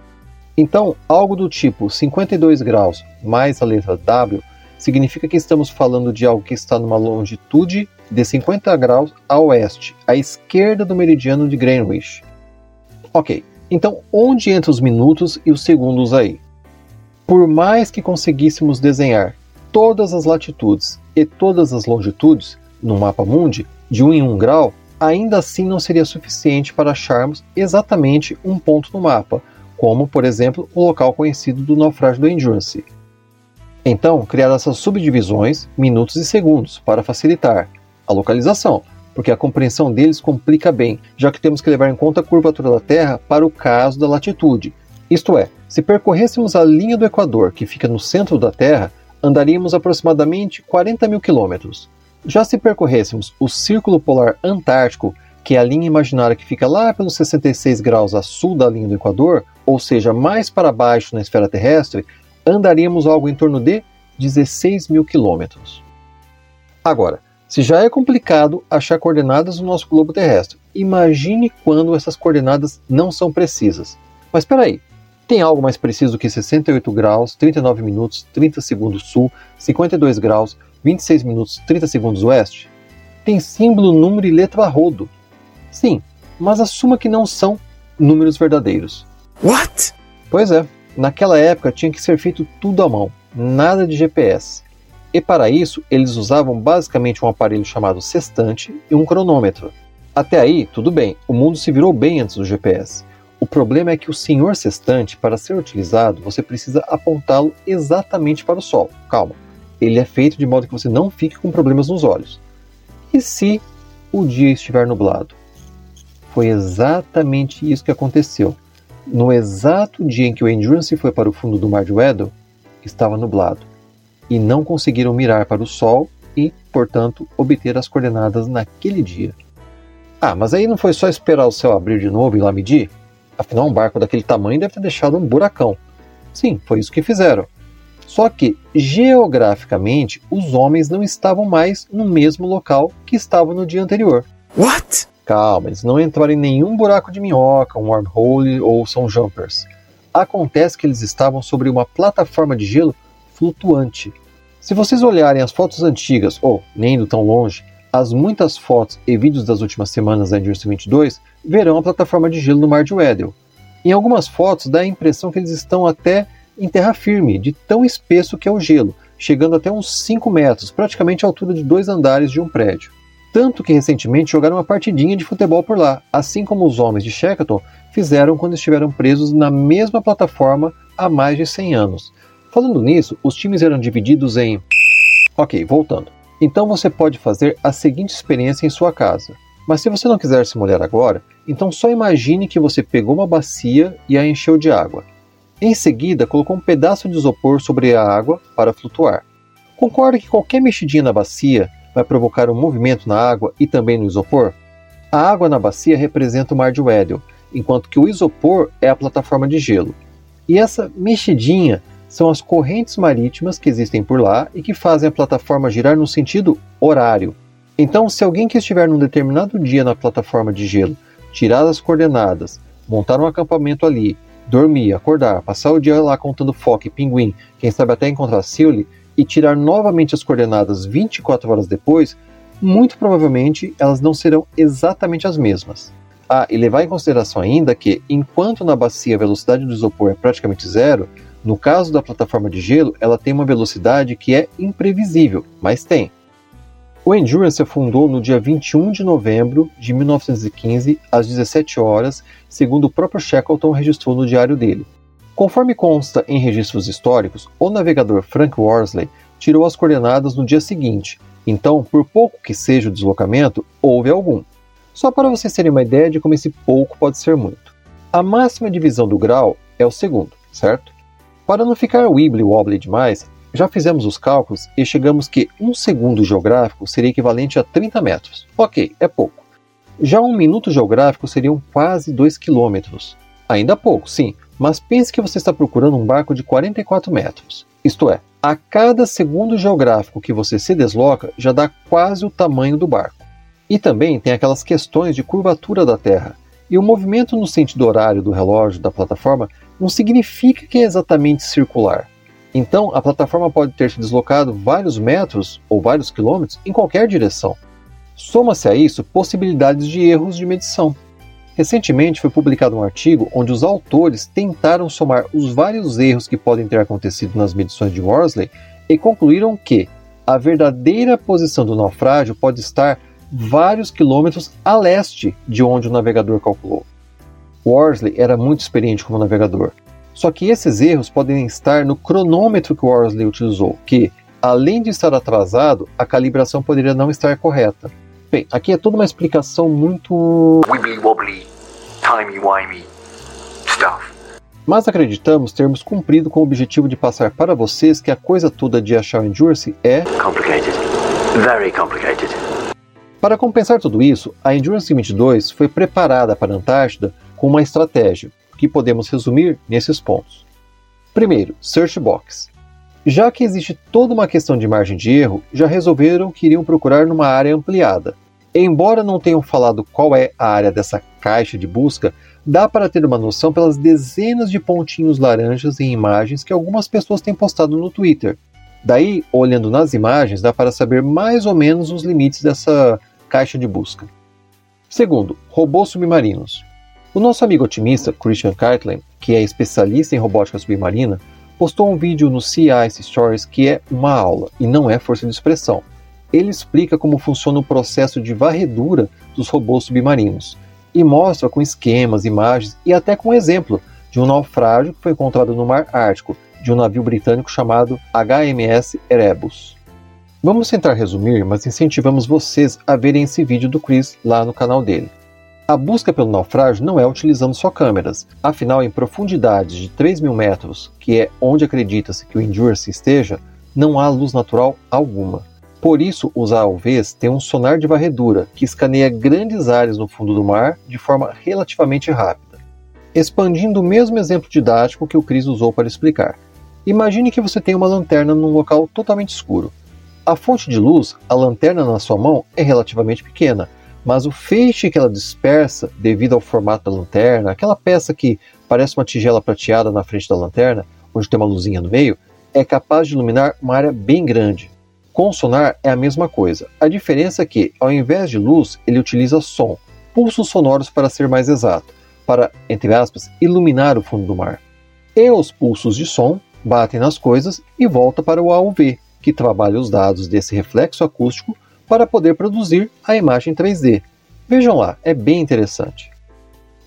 Então, algo do tipo 52 graus mais a letra W significa que estamos falando de algo que está numa longitude de 50 graus a oeste, à esquerda do meridiano de Greenwich. Ok, então onde entram os minutos e os segundos aí? Por mais que conseguíssemos desenhar todas as latitudes e todas as longitudes no mapa mundi de 1 em 1 grau, ainda assim não seria suficiente para acharmos exatamente um ponto no mapa, como, por exemplo, o local conhecido do naufrágio do Endurance. Então, criar essas subdivisões, minutos e segundos, para facilitar a localização, porque a compreensão deles complica bem, já que temos que levar em conta a curvatura da Terra para o caso da latitude. Isto é, se percorrêssemos a linha do Equador, que fica no centro da Terra, andaríamos aproximadamente 40 mil quilômetros. Já se percorrêssemos o Círculo Polar Antártico, que é a linha imaginária que fica lá pelos 66 graus a sul da linha do Equador, ou seja, mais para baixo na esfera terrestre, andaríamos algo em torno de 16 mil quilômetros. Agora, se já é complicado achar coordenadas no nosso globo terrestre, imagine quando essas coordenadas não são precisas. Mas espera aí, tem algo mais preciso que 68 graus, 39 minutos, 30 segundos sul, 52 graus, 26 minutos, 30 segundos oeste? Tem símbolo, número e letra a rodo. Sim, mas assuma que não são números verdadeiros. What? Pois é, naquela época tinha que ser feito tudo à mão, nada de GPS. E para isso, eles usavam basicamente um aparelho chamado sextante e um cronômetro. Até aí, tudo bem, o mundo se virou bem antes do GPS. O problema é que o senhor sextante, para ser utilizado, você precisa apontá-lo exatamente para o Sol. Calma, ele é feito de modo que você não fique com problemas nos olhos. E se o dia estiver nublado? Foi exatamente isso que aconteceu. No exato dia em que o Endurance foi para o fundo do Mar de Weddell, estava nublado, e não conseguiram mirar para o Sol e, portanto, obter as coordenadas naquele dia. Ah, mas aí não foi só esperar o céu abrir de novo e lá medir? Afinal, um barco daquele tamanho deve ter deixado um buracão. Sim, foi isso que fizeram. Só que, geograficamente, os homens não estavam mais no mesmo local que estavam no dia anterior. What? Calma, eles não entraram em nenhum buraco de minhoca, um wormhole ou são jumpers. Acontece que eles estavam sobre uma plataforma de gelo flutuante. Se vocês olharem as fotos antigas, ou nem indo tão longe, as muitas fotos e vídeos das últimas semanas da Endurance 22, verão a plataforma de gelo no Mar de Weddell. Em algumas fotos dá a impressão que eles estão até em terra firme, de tão espesso que é o gelo, chegando até uns 5 metros, praticamente a altura de dois andares de um prédio. Tanto que recentemente jogaram uma partidinha de futebol por lá, assim como os homens de Shackleton fizeram quando estiveram presos na mesma plataforma há mais de 100 anos. Falando nisso, os times eram divididos em. Ok, voltando. Então você pode fazer a seguinte experiência em sua casa. Mas se você não quiser se molhar agora, então só imagine que você pegou uma bacia e a encheu de água. Em seguida, colocou um pedaço de isopor sobre a água para flutuar. Concorda que qualquer mexidinha na bacia vai provocar um movimento na água e também no isopor? A água na bacia representa o mar de Weddell, enquanto que o isopor é a plataforma de gelo. E essa mexidinha são as correntes marítimas que existem por lá e que fazem a plataforma girar no sentido horário. Então, se alguém que estiver num determinado dia na plataforma de gelo tirar as coordenadas, montar um acampamento ali dormir, acordar, passar o dia lá contando foca e pinguim, quem sabe até encontrar Silly, e tirar novamente as coordenadas 24 horas depois, muito provavelmente elas não serão exatamente as mesmas. Ah, e levar em consideração ainda que, enquanto na bacia a velocidade do isopor é praticamente zero, no caso da plataforma de gelo, ela tem uma velocidade que é imprevisível, mas tem. O Endurance afundou no dia 21 de novembro de 1915, às 17 horas, segundo o próprio Shackleton registrou no diário dele. Conforme consta em registros históricos, o navegador Frank Worsley tirou as coordenadas no dia seguinte, então, por pouco que seja o deslocamento, houve algum. Só para vocês terem uma ideia de como esse pouco pode ser muito. A máxima divisão do grau é o segundo, certo? Para não ficar wibbly-wobbly demais, já fizemos os cálculos e chegamos que um segundo geográfico seria equivalente a 30 metros. Ok, é pouco. Já um minuto geográfico seriam quase 2 quilômetros. Ainda pouco, sim, mas pense que você está procurando um barco de 44 metros. Isto é, a cada segundo geográfico que você se desloca já dá quase o tamanho do barco. E também tem aquelas questões de curvatura da Terra. E o movimento no sentido horário do relógio da plataforma não significa que é exatamente circular. Então, a plataforma pode ter se deslocado vários metros ou vários quilômetros em qualquer direção. Soma-se a isso possibilidades de erros de medição. Recentemente foi publicado um artigo onde os autores tentaram somar os vários erros que podem ter acontecido nas medições de Worsley e concluíram que a verdadeira posição do naufrágio pode estar vários quilômetros a leste de onde o navegador calculou. Worsley era muito experiente como navegador, só que esses erros podem estar no cronômetro que Worsley utilizou, que, além de estar atrasado, a calibração poderia não estar correta. Bem, aqui é toda uma explicação muito. wibbly wobbly, timey wimey stuff. Mas acreditamos termos cumprido com o objetivo de passar para vocês que a coisa toda de achar o Endurance é. Complicated. Very complicated. Para compensar tudo isso, a Endurance 22 foi preparada para a Antártida com uma estratégia, que podemos resumir nesses pontos. Primeiro, Search Box. Já que existe toda uma questão de margem de erro, já resolveram que iriam procurar numa área ampliada. Embora não tenham falado qual é a área dessa caixa de busca, dá para ter uma noção pelas dezenas de pontinhos laranjas em imagens que algumas pessoas têm postado no Twitter. Daí, olhando nas imagens, dá para saber mais ou menos os limites dessa caixa de busca. Segundo, robôs submarinos. O nosso amigo otimista Christian Cartland, que é especialista em robótica submarina, postou um vídeo no Ice Stories que é uma aula e não é força de expressão. Ele explica como funciona o processo de varredura dos robôs submarinos e mostra com esquemas, imagens e até com um exemplo de um naufrágio que foi encontrado no Mar Ártico de um navio britânico chamado HMS Erebus. Vamos tentar resumir, mas incentivamos vocês a verem esse vídeo do Chris lá no canal dele. A busca pelo naufrágio não é utilizando só câmeras, afinal, em profundidades de 3 mil metros, que é onde acredita-se que o Endurance esteja, não há luz natural alguma. Por isso, os AUVs têm um sonar de varredura que escaneia grandes áreas no fundo do mar de forma relativamente rápida. Expandindo o mesmo exemplo didático que o Chris usou para explicar. Imagine que você tem uma lanterna num local totalmente escuro. A fonte de luz, a lanterna na sua mão, é relativamente pequena, mas o feixe que ela dispersa, devido ao formato da lanterna, aquela peça que parece uma tigela prateada na frente da lanterna, onde tem uma luzinha no meio, é capaz de iluminar uma área bem grande. Com sonar é a mesma coisa. A diferença é que, ao invés de luz, ele utiliza som, pulsos sonoros para ser mais exato, para, entre aspas, iluminar o fundo do mar. E os pulsos de som batem nas coisas e volta para o AUV, que trabalha os dados desse reflexo acústico para poder produzir a imagem 3D. Vejam lá, é bem interessante.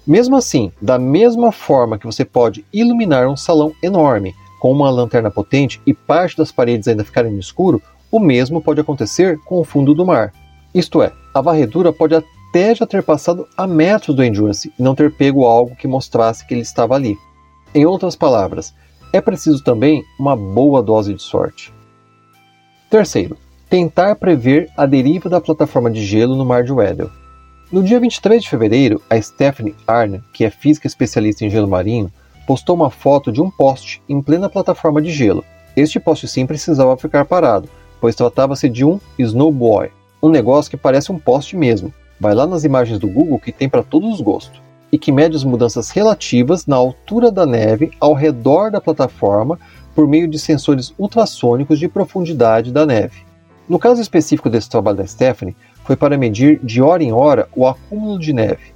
Mesmo assim, da mesma forma que você pode iluminar um salão enorme com uma lanterna potente e parte das paredes ainda ficarem no escuro, o mesmo pode acontecer com o fundo do mar. Isto é, a varredura pode até já ter passado a metros do Endurance e não ter pego algo que mostrasse que ele estava ali. Em outras palavras, é preciso também uma boa dose de sorte. Terceiro, tentar prever a deriva da plataforma de gelo no Mar de Weddell. No dia 23 de fevereiro, a Stephanie Arne, que é física especialista em gelo marinho, postou uma foto de um poste em plena plataforma de gelo. Este poste sim precisava ficar parado, pois tratava-se de um snowboy, um negócio que parece um poste mesmo. Vai lá nas imagens do Google que tem para todos os gostos e que mede as mudanças relativas na altura da neve ao redor da plataforma por meio de sensores ultrassônicos de profundidade da neve. No caso específico desse trabalho da Stephanie, foi para medir de hora em hora o acúmulo de neve.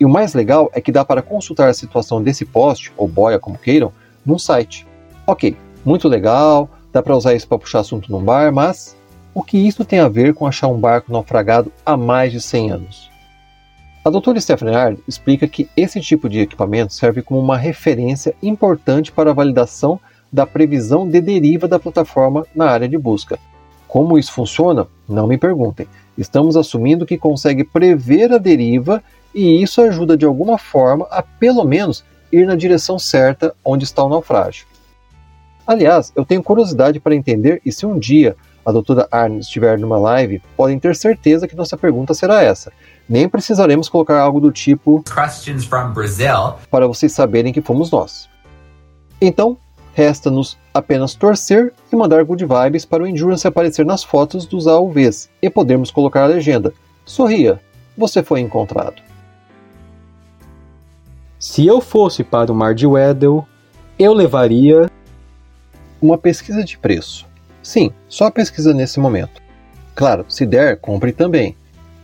E o mais legal é que dá para consultar a situação desse poste, ou boia como queiram, num site. Ok, muito legal, dá para usar isso para puxar assunto num bar, mas o que isso tem a ver com achar um barco naufragado há mais de 100 anos? A doutora Stephanie Ard explica que esse tipo de equipamento serve como uma referência importante para a validação da previsão de deriva da plataforma na área de busca, como isso funciona? Não me perguntem. Estamos assumindo que consegue prever a deriva e isso ajuda de alguma forma a pelo menos ir na direção certa onde está o naufrágio. Aliás, eu tenho curiosidade para entender e se um dia a doutora Arne estiver numa live, podem ter certeza que nossa pergunta será essa. Nem precisaremos colocar algo do tipo Questions from Brazil. para vocês saberem que fomos nós. Então, Resta-nos apenas torcer e mandar good vibes para o Endurance aparecer nas fotos dos AUVs e podermos colocar a legenda: Sorria, você foi encontrado. Se eu fosse para o Mar de Weddell, Eu levaria. Uma pesquisa de preço. Sim, só pesquisa nesse momento. Claro, se der, compre também.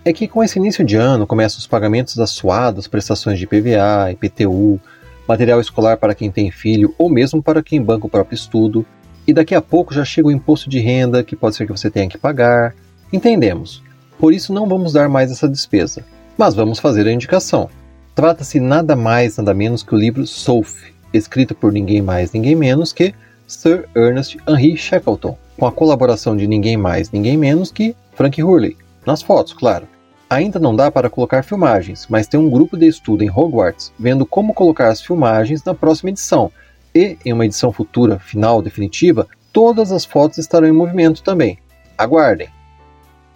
É que com esse início de ano começam os pagamentos das suadas prestações de PVA, IPTU, material escolar para quem tem filho ou mesmo para quem banca o próprio estudo, e daqui a pouco já chega o imposto de renda que pode ser que você tenha que pagar. Entendemos. Por isso não vamos dar mais essa despesa, mas vamos fazer a indicação. Trata-se nada mais, nada menos que o livro Sophie, escrito por ninguém mais, ninguém menos que Sir Ernest Henry Shackleton, com a colaboração de ninguém mais, ninguém menos que Frank Hurley, nas fotos, claro. Ainda não dá para colocar filmagens, mas tem um grupo de estudo em Hogwarts vendo como colocar as filmagens na próxima edição. E, em uma edição futura, final, definitiva, todas as fotos estarão em movimento também. Aguardem!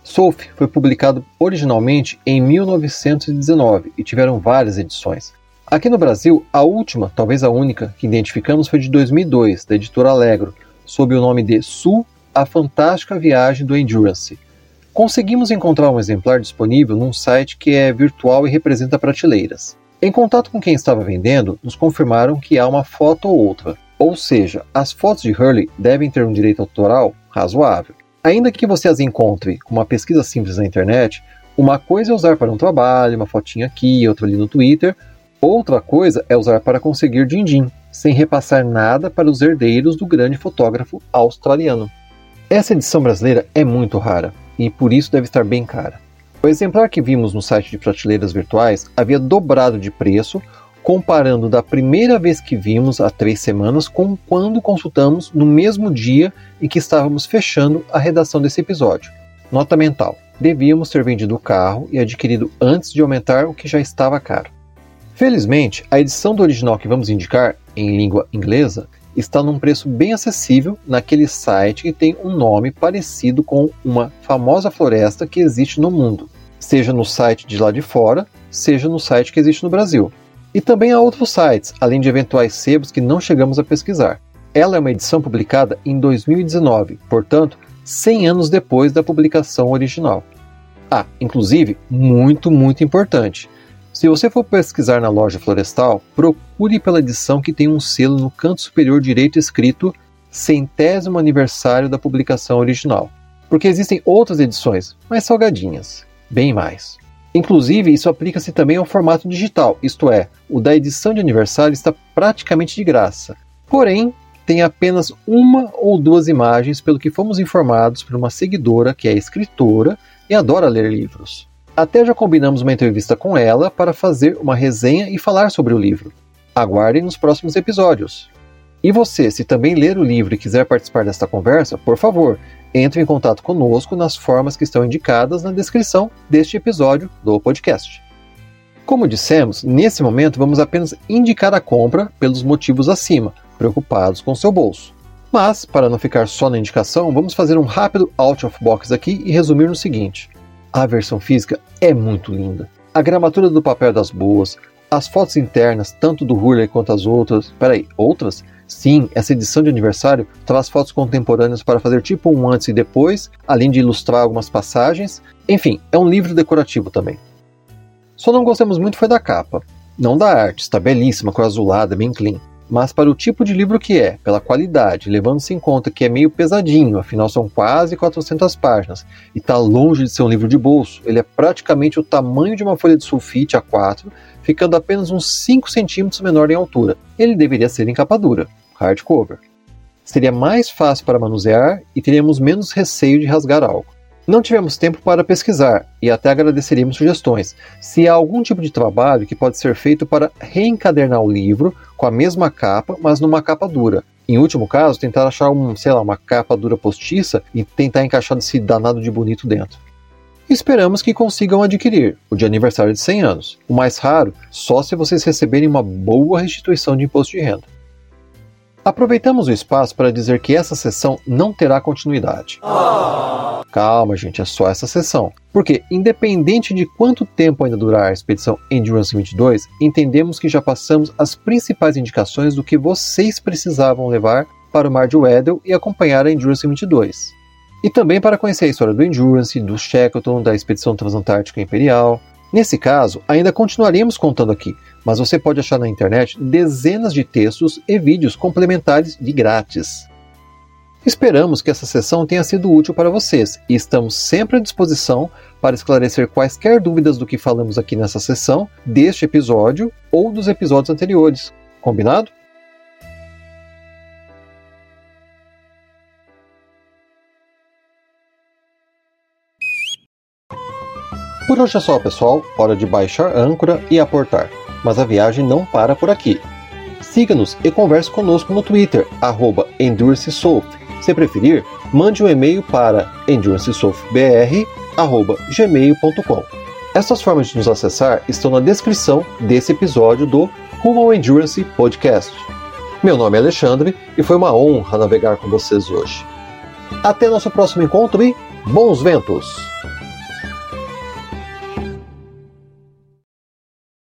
Sophie foi publicado originalmente em 1919 e tiveram várias edições. Aqui no Brasil, a última, talvez a única, que identificamos foi de 2002, da editora Allegro, sob o nome de Sul, a Fantástica Viagem do Endurance. Conseguimos encontrar um exemplar disponível num site que é virtual e representa prateleiras. Em contato com quem estava vendendo, nos confirmaram que há uma foto ou outra, ou seja, as fotos de Hurley devem ter um direito autoral razoável. Ainda que você as encontre com uma pesquisa simples na internet, uma coisa é usar para um trabalho, uma fotinha aqui, outra ali no Twitter, outra coisa é usar para conseguir din-din, sem repassar nada para os herdeiros do grande fotógrafo australiano. Essa edição brasileira é muito rara e por isso deve estar bem cara. O exemplar que vimos no site de prateleiras virtuais havia dobrado de preço, comparando da primeira vez que vimos há três semanas com quando consultamos no mesmo dia em que estávamos fechando a redação desse episódio. Nota mental: devíamos ter vendido o carro e adquirido antes de aumentar o que já estava caro. Felizmente, a edição do original que vamos indicar, em língua inglesa, está num preço bem acessível naquele site que tem um nome parecido com uma famosa floresta que existe no mundo, seja no site de lá de fora, seja no site que existe no Brasil. E também há outros sites, além de eventuais sebos que não chegamos a pesquisar. Ela é uma edição publicada em 2019, portanto, 100 anos depois da publicação original. Ah, inclusive, muito, muito importante. Se você for pesquisar na loja florestal, procure pela edição que tem um selo no canto superior direito escrito centésimo aniversário da publicação original. Porque existem outras edições, mais salgadinhas, bem mais. Inclusive, isso aplica-se também ao formato digital, isto é, o da edição de aniversário está praticamente de graça. Porém, tem apenas uma ou duas imagens, pelo que fomos informados por uma seguidora que é escritora e adora ler livros. Até já combinamos uma entrevista com ela para fazer uma resenha e falar sobre o livro. Aguardem nos próximos episódios. E você, se também ler o livro e quiser participar desta conversa, por favor, entre em contato conosco nas formas que estão indicadas na descrição deste episódio do podcast. Como dissemos, nesse momento vamos apenas indicar a compra pelos motivos acima, preocupados com seu bolso. Mas, para não ficar só na indicação, vamos fazer um rápido out of box aqui e resumir no seguinte: a versão física é muito linda. A gramatura do papel das boas, as fotos internas, tanto do Hurley quanto as outras. Peraí, outras? Sim, essa edição de aniversário traz fotos contemporâneas para fazer tipo um antes e depois, além de ilustrar algumas passagens. Enfim, é um livro decorativo também. Só não gostamos muito foi da capa. Não da arte, está belíssima, com azulada, bem clean mas para o tipo de livro que é, pela qualidade, levando-se em conta que é meio pesadinho, afinal são quase 400 páginas, e está longe de ser um livro de bolso, ele é praticamente o tamanho de uma folha de sulfite A4, ficando apenas uns 5 centímetros menor em altura. Ele deveria ser em capa dura, hardcover. Seria mais fácil para manusear e teríamos menos receio de rasgar algo. Não tivemos tempo para pesquisar e até agradeceríamos sugestões. Se há algum tipo de trabalho que pode ser feito para reencadernar o livro com a mesma capa, mas numa capa dura. Em último caso, tentar achar um, sei lá, uma capa dura postiça e tentar encaixar esse danado de bonito dentro. Esperamos que consigam adquirir o de aniversário de 100 anos. O mais raro, só se vocês receberem uma boa restituição de imposto de renda. Aproveitamos o espaço para dizer que essa sessão não terá continuidade. Oh. Calma, gente, é só essa sessão. Porque, independente de quanto tempo ainda durar a expedição Endurance 22, entendemos que já passamos as principais indicações do que vocês precisavam levar para o Mar de Weddell e acompanhar a Endurance 22. E também para conhecer a história do Endurance, do Shackleton, da expedição transantártica imperial, Nesse caso, ainda continuaremos contando aqui, mas você pode achar na internet dezenas de textos e vídeos complementares de grátis. Esperamos que essa sessão tenha sido útil para vocês e estamos sempre à disposição para esclarecer quaisquer dúvidas do que falamos aqui nessa sessão, deste episódio ou dos episódios anteriores. Combinado? Por hoje é só, pessoal. Hora de baixar âncora e aportar. Mas a viagem não para por aqui. Siga-nos e converse conosco no Twitter, arroba. Se preferir, mande um e-mail para endurancesoftbr.gmail.com. Essas formas de nos acessar estão na descrição desse episódio do Rumo ao Endurance Podcast. Meu nome é Alexandre e foi uma honra navegar com vocês hoje. Até nosso próximo encontro e bons ventos!